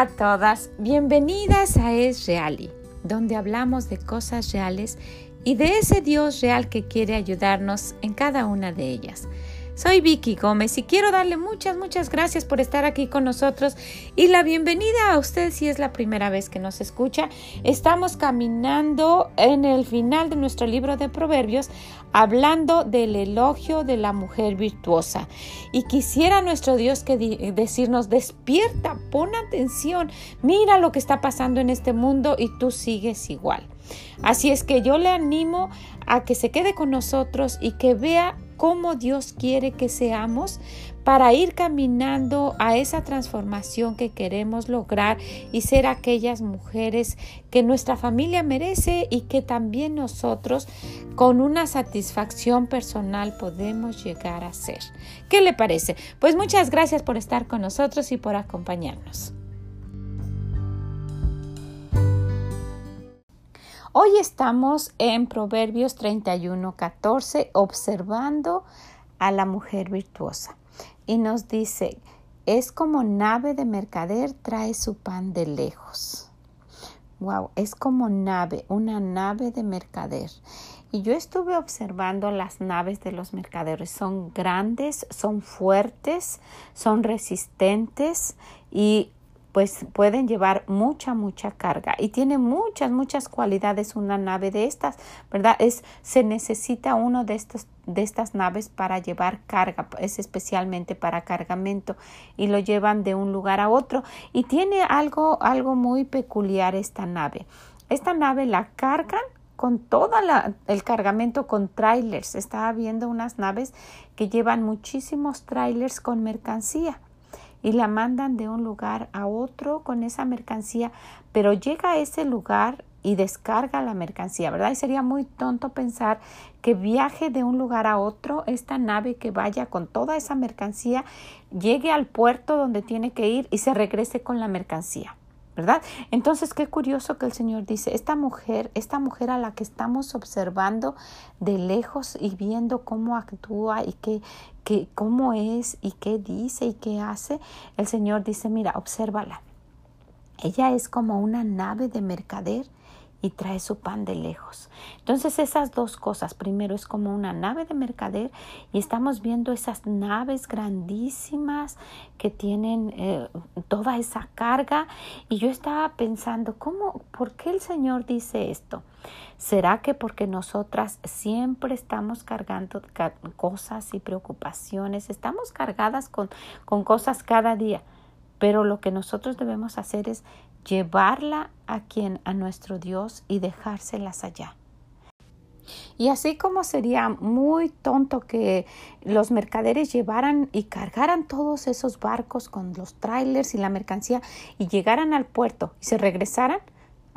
A todas, bienvenidas a Es Reali, donde hablamos de cosas reales y de ese Dios real que quiere ayudarnos en cada una de ellas. Soy Vicky Gómez y quiero darle muchas, muchas gracias por estar aquí con nosotros y la bienvenida a usted si es la primera vez que nos escucha. Estamos caminando en el final de nuestro libro de Proverbios hablando del elogio de la mujer virtuosa. Y quisiera nuestro Dios que decirnos, despierta, pon atención, mira lo que está pasando en este mundo y tú sigues igual. Así es que yo le animo a que se quede con nosotros y que vea cómo Dios quiere que seamos para ir caminando a esa transformación que queremos lograr y ser aquellas mujeres que nuestra familia merece y que también nosotros con una satisfacción personal podemos llegar a ser. ¿Qué le parece? Pues muchas gracias por estar con nosotros y por acompañarnos. Hoy estamos en Proverbios 31, 14, observando a la mujer virtuosa. Y nos dice, es como nave de mercader, trae su pan de lejos. Wow, es como nave, una nave de mercader. Y yo estuve observando las naves de los mercaderes. Son grandes, son fuertes, son resistentes y pues pueden llevar mucha, mucha carga y tiene muchas, muchas cualidades una nave de estas, ¿verdad? Es, se necesita uno de estos, de estas naves para llevar carga, es especialmente para cargamento y lo llevan de un lugar a otro y tiene algo, algo muy peculiar esta nave. Esta nave la cargan con todo el cargamento con trailers. Estaba viendo unas naves que llevan muchísimos trailers con mercancía y la mandan de un lugar a otro con esa mercancía, pero llega a ese lugar y descarga la mercancía, ¿verdad? Y sería muy tonto pensar que viaje de un lugar a otro esta nave que vaya con toda esa mercancía, llegue al puerto donde tiene que ir y se regrese con la mercancía. ¿Verdad? Entonces, qué curioso que el Señor dice, esta mujer, esta mujer a la que estamos observando de lejos y viendo cómo actúa y qué, qué, cómo es y qué dice y qué hace, el Señor dice, mira, obsérvala. Ella es como una nave de mercader y trae su pan de lejos. Entonces esas dos cosas, primero es como una nave de mercader y estamos viendo esas naves grandísimas que tienen eh, toda esa carga y yo estaba pensando, ¿cómo, por qué el Señor dice esto? ¿Será que porque nosotras siempre estamos cargando cosas y preocupaciones, estamos cargadas con, con cosas cada día? Pero lo que nosotros debemos hacer es llevarla a quien a nuestro Dios y dejárselas allá. Y así como sería muy tonto que los mercaderes llevaran y cargaran todos esos barcos con los trailers y la mercancía y llegaran al puerto y se regresaran,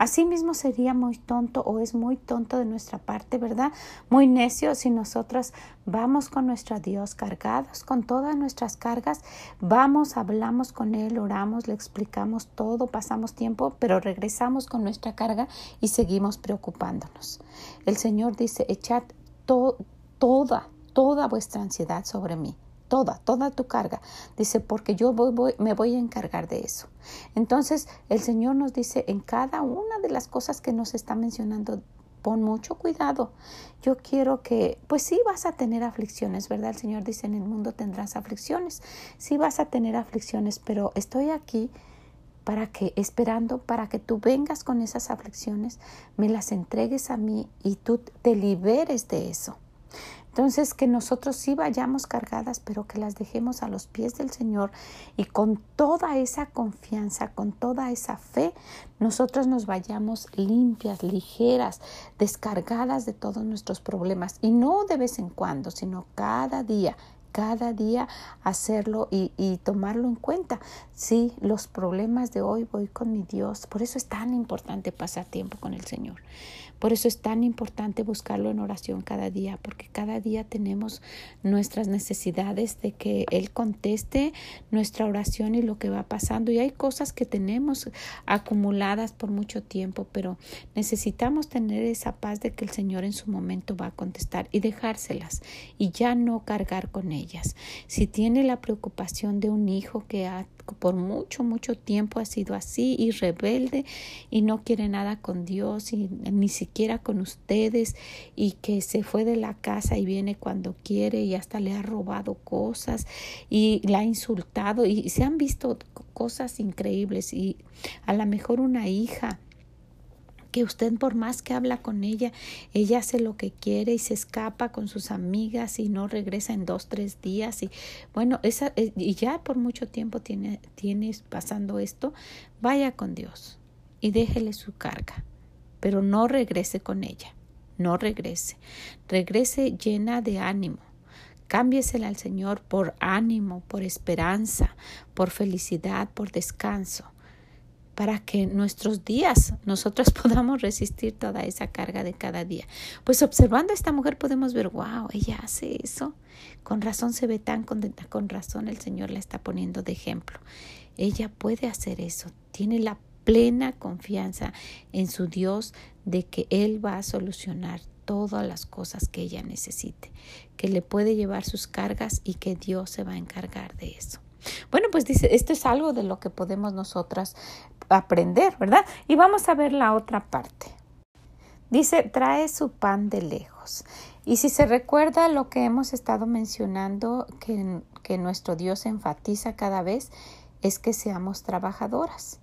Asimismo sería muy tonto o es muy tonto de nuestra parte, ¿verdad? Muy necio si nosotras vamos con nuestro Dios cargados con todas nuestras cargas, vamos, hablamos con Él, oramos, le explicamos todo, pasamos tiempo, pero regresamos con nuestra carga y seguimos preocupándonos. El Señor dice, echad toda, toda vuestra ansiedad sobre mí toda, toda tu carga. Dice, porque yo voy, me voy a encargar de eso. Entonces, el Señor nos dice en cada una de las cosas que nos está mencionando, pon mucho cuidado. Yo quiero que, pues sí vas a tener aflicciones, ¿verdad? El Señor dice, en el mundo tendrás aflicciones. Sí vas a tener aflicciones, pero estoy aquí para que, esperando, para que tú vengas con esas aflicciones, me las entregues a mí y tú te liberes de eso. Entonces, que nosotros sí vayamos cargadas, pero que las dejemos a los pies del Señor y con toda esa confianza, con toda esa fe, nosotros nos vayamos limpias, ligeras, descargadas de todos nuestros problemas. Y no de vez en cuando, sino cada día, cada día hacerlo y, y, tomarlo en cuenta. Sí, los problemas de hoy voy con mi Dios. Por eso es tan importante pasar tiempo con el Señor. Por eso es tan importante buscarlo en oración cada día, porque cada día tenemos nuestras necesidades de que Él conteste nuestra oración y lo que va pasando. Y hay cosas que tenemos acumuladas por mucho tiempo, pero necesitamos tener esa paz de que el Señor en su momento va a contestar y dejárselas y ya no cargar con ellas. Ellas. Si tiene la preocupación de un hijo que ha, por mucho, mucho tiempo ha sido así y rebelde y no quiere nada con Dios y ni siquiera con ustedes y que se fue de la casa y viene cuando quiere y hasta le ha robado cosas y la ha insultado y se han visto cosas increíbles y a lo mejor una hija que usted por más que habla con ella, ella hace lo que quiere y se escapa con sus amigas y no regresa en dos, tres días y bueno, esa, eh, y ya por mucho tiempo tiene, tienes pasando esto, vaya con Dios y déjele su carga, pero no regrese con ella, no regrese, regrese llena de ánimo. Cámbiesela al Señor por ánimo, por esperanza, por felicidad, por descanso para que nuestros días nosotros podamos resistir toda esa carga de cada día. Pues observando a esta mujer podemos ver, wow, ella hace eso. Con razón se ve tan contenta, con razón el Señor la está poniendo de ejemplo. Ella puede hacer eso, tiene la plena confianza en su Dios de que Él va a solucionar todas las cosas que ella necesite, que le puede llevar sus cargas y que Dios se va a encargar de eso. Bueno, pues dice, esto es algo de lo que podemos nosotras aprender, ¿verdad? Y vamos a ver la otra parte. Dice, trae su pan de lejos. Y si se recuerda lo que hemos estado mencionando, que, que nuestro Dios enfatiza cada vez, es que seamos trabajadoras.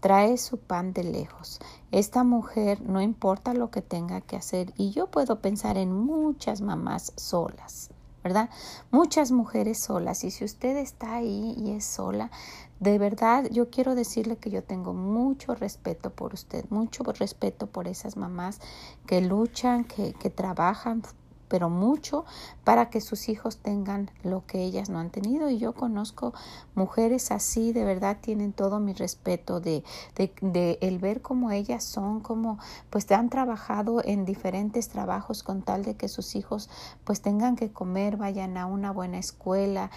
Trae su pan de lejos. Esta mujer no importa lo que tenga que hacer. Y yo puedo pensar en muchas mamás solas ¿verdad? Muchas mujeres solas y si usted está ahí y es sola, de verdad yo quiero decirle que yo tengo mucho respeto por usted, mucho respeto por esas mamás que luchan, que, que trabajan pero mucho para que sus hijos tengan lo que ellas no han tenido. Y yo conozco mujeres así, de verdad tienen todo mi respeto de, de, el ver cómo ellas son, como pues han trabajado en diferentes trabajos con tal de que sus hijos pues tengan que comer, vayan a una buena escuela,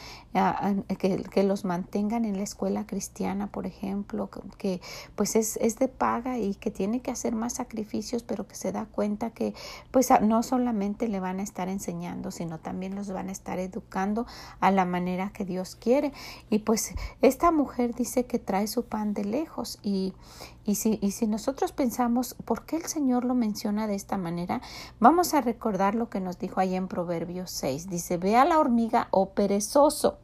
que, que, los mantengan en la escuela cristiana, por ejemplo, que pues es, es de paga y que tiene que hacer más sacrificios, pero que se da cuenta que pues no solamente le van a estar enseñando, sino también los van a estar educando a la manera que Dios quiere. Y pues esta mujer dice que trae su pan de lejos y, y si, y si nosotros pensamos por qué el Señor lo menciona de esta manera, vamos a recordar lo que nos dijo ahí en Proverbios 6. Dice, ve a la hormiga, oh perezoso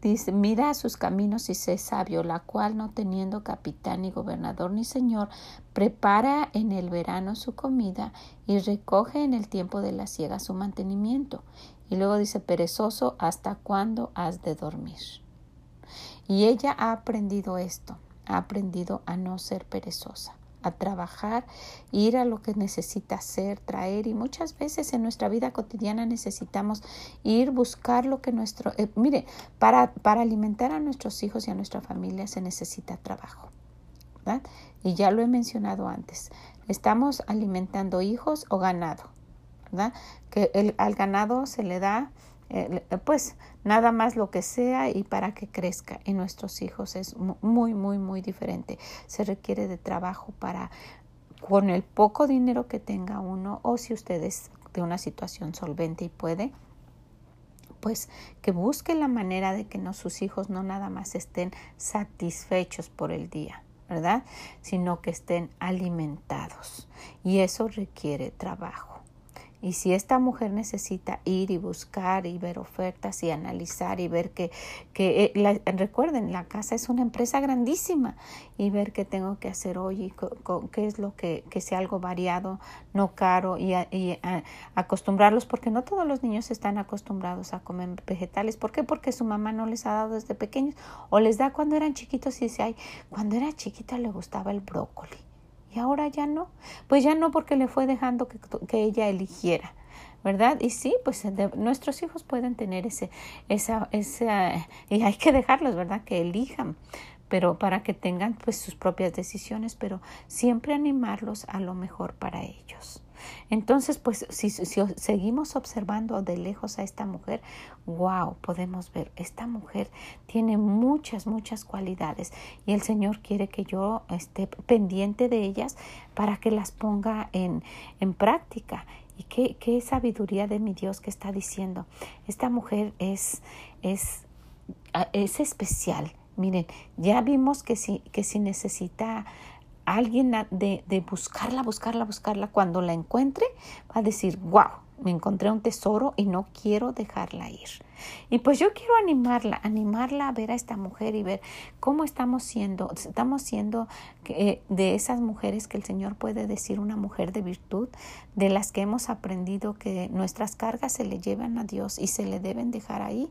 Dice, mira sus caminos y sé sabio, la cual no teniendo capitán ni gobernador ni señor, prepara en el verano su comida y recoge en el tiempo de la siega su mantenimiento. Y luego dice, perezoso, ¿hasta cuándo has de dormir? Y ella ha aprendido esto, ha aprendido a no ser perezosa a trabajar, ir a lo que necesita hacer, traer y muchas veces en nuestra vida cotidiana necesitamos ir buscar lo que nuestro, eh, mire, para, para alimentar a nuestros hijos y a nuestra familia se necesita trabajo, ¿verdad? Y ya lo he mencionado antes, estamos alimentando hijos o ganado, ¿verdad? Que el, al ganado se le da eh, pues nada más lo que sea y para que crezca. Y nuestros hijos es muy, muy, muy diferente. Se requiere de trabajo para, con el poco dinero que tenga uno, o si usted es de una situación solvente y puede, pues que busque la manera de que no, sus hijos no nada más estén satisfechos por el día. ¿verdad? Sino que estén alimentados. Y eso requiere trabajo. Y si esta mujer necesita ir y buscar y ver ofertas y analizar y ver que, que eh, recuerden, la casa es una empresa grandísima y ver qué tengo que hacer hoy y qué es lo que, que sea algo variado, no caro y, y acostumbrarlos, porque no todos los niños están acostumbrados a comer vegetales. ¿Por qué? Porque su mamá no les ha dado desde pequeños o les da cuando eran chiquitos y dice, ay, cuando era chiquita le gustaba el brócoli y ahora ya no. Pues ya no porque le fue dejando que, que ella eligiera. ¿verdad? Y sí, pues nuestros hijos pueden tener ese, esa, esa, y hay que dejarlos, ¿verdad? Que elijan. pero para que tengan pues sus propias decisiones, pero siempre animarlos a lo mejor para ellos. Entonces, pues si, seguimos observando de lejos a esta mujer, wow, podemos ver, esta mujer tiene muchas, muchas cualidades y el Señor quiere que yo esté pendiente de ellas para que las ponga en, en práctica. Y qué, qué sabiduría de mi Dios que está diciendo. Esta mujer es, es, es especial. Miren, ya vimos que si, que si necesita alguien de, buscarla, buscarla, buscarla, cuando la encuentre, va a decir, wow, me encontré un tesoro y no quiero dejarla ir. Y pues yo quiero animarla, animarla a ver a esta mujer y ver cómo estamos siendo, estamos siendo eh, de esas mujeres que el Señor puede decir una mujer de virtud, de las que hemos aprendido que nuestras cargas se le llevan a Dios y se le deben dejar ahí,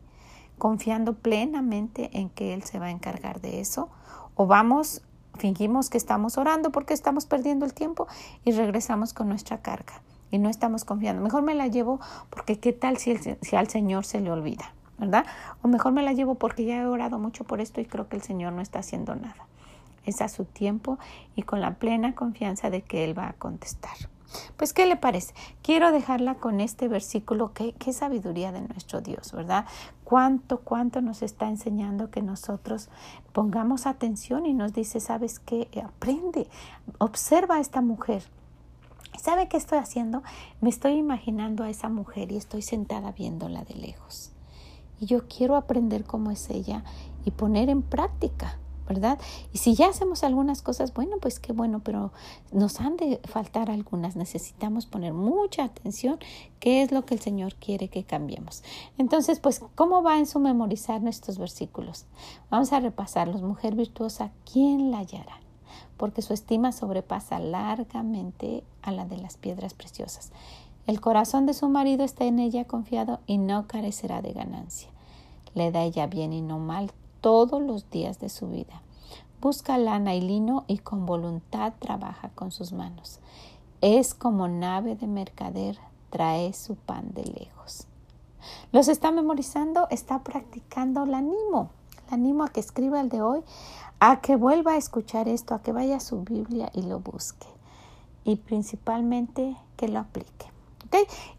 confiando plenamente en que Él se va a encargar de eso. O vamos Fingimos que estamos orando porque estamos perdiendo el tiempo y regresamos con nuestra carga y no estamos confiando. Mejor me la llevo porque qué tal si, al Señor se le olvida, ¿verdad? O mejor me la llevo porque ya he orado mucho por esto y creo que el Señor no está haciendo nada. Es a su tiempo y con la plena confianza de que Él va a contestar. Pues, ¿qué le parece? Quiero dejarla con este versículo, qué, qué sabiduría de nuestro Dios, ¿verdad? Cuánto, cuánto nos está enseñando que nosotros pongamos atención y nos dice, ¿sabes qué? Aprende, observa a esta mujer. ¿Sabe qué estoy haciendo? Me estoy imaginando a esa mujer y estoy sentada viéndola de lejos. Y yo quiero aprender cómo es ella y poner en práctica ¿verdad? Y si ya hacemos algunas cosas, bueno, pues qué bueno, pero nos han de faltar algunas. Necesitamos poner mucha atención qué es lo que el Señor quiere que cambiemos. Entonces, pues, ¿cómo va en su memorizar nuestros versículos? Vamos a repasarlos. Mujer virtuosa, ¿quién la hallará? Porque su estima sobrepasa largamente a la de las piedras preciosas. El corazón de su marido está en ella confiado y no carecerá de ganancia. Le da ella bien y no mal todos los días de su vida. Busca lana y lino y con voluntad trabaja con sus manos. Es como nave de mercader, trae su pan de lejos. Los está memorizando, está practicando, la animo, la animo a que escriba el de hoy, a que vuelva a escuchar esto, a que vaya a su Biblia y lo busque. Y principalmente que lo aplique.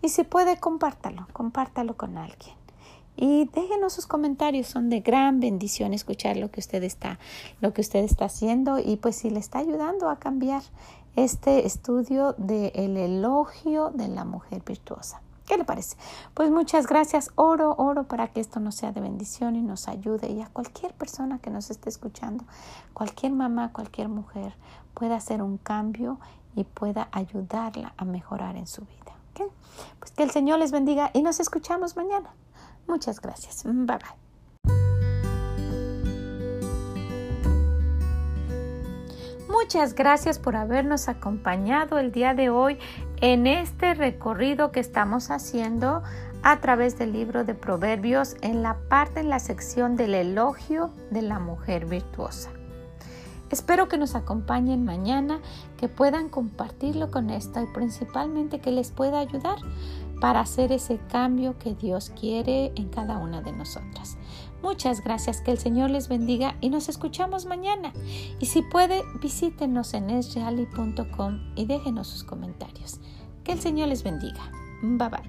Y si puede, compártalo, compártalo con alguien y déjenos sus comentarios, son de gran bendición escuchar lo que usted está, lo que usted está haciendo y pues si le está ayudando a cambiar este estudio del el elogio de la mujer virtuosa. ¿Qué le parece? Pues muchas gracias. Oro, oro para que esto nos sea de bendición y nos ayude. Y a cualquier persona que nos esté escuchando, cualquier mamá, cualquier mujer, pueda hacer un cambio y pueda ayudarla a mejorar en su vida. Pues que el Señor les bendiga y nos escuchamos mañana. Muchas gracias. Bye bye. Muchas gracias por habernos acompañado el día de hoy en este recorrido que estamos haciendo a través del libro de Proverbios en la parte, en la sección del elogio de la mujer virtuosa. Espero que nos acompañen mañana, que puedan compartirlo con esto y principalmente que les pueda ayudar para hacer ese cambio que Dios quiere en cada una de nosotras. Muchas gracias, que el Señor les bendiga y nos escuchamos mañana. Y si puede, visítenos en esreali.com y déjenos sus comentarios. Que el Señor les bendiga. Bye bye.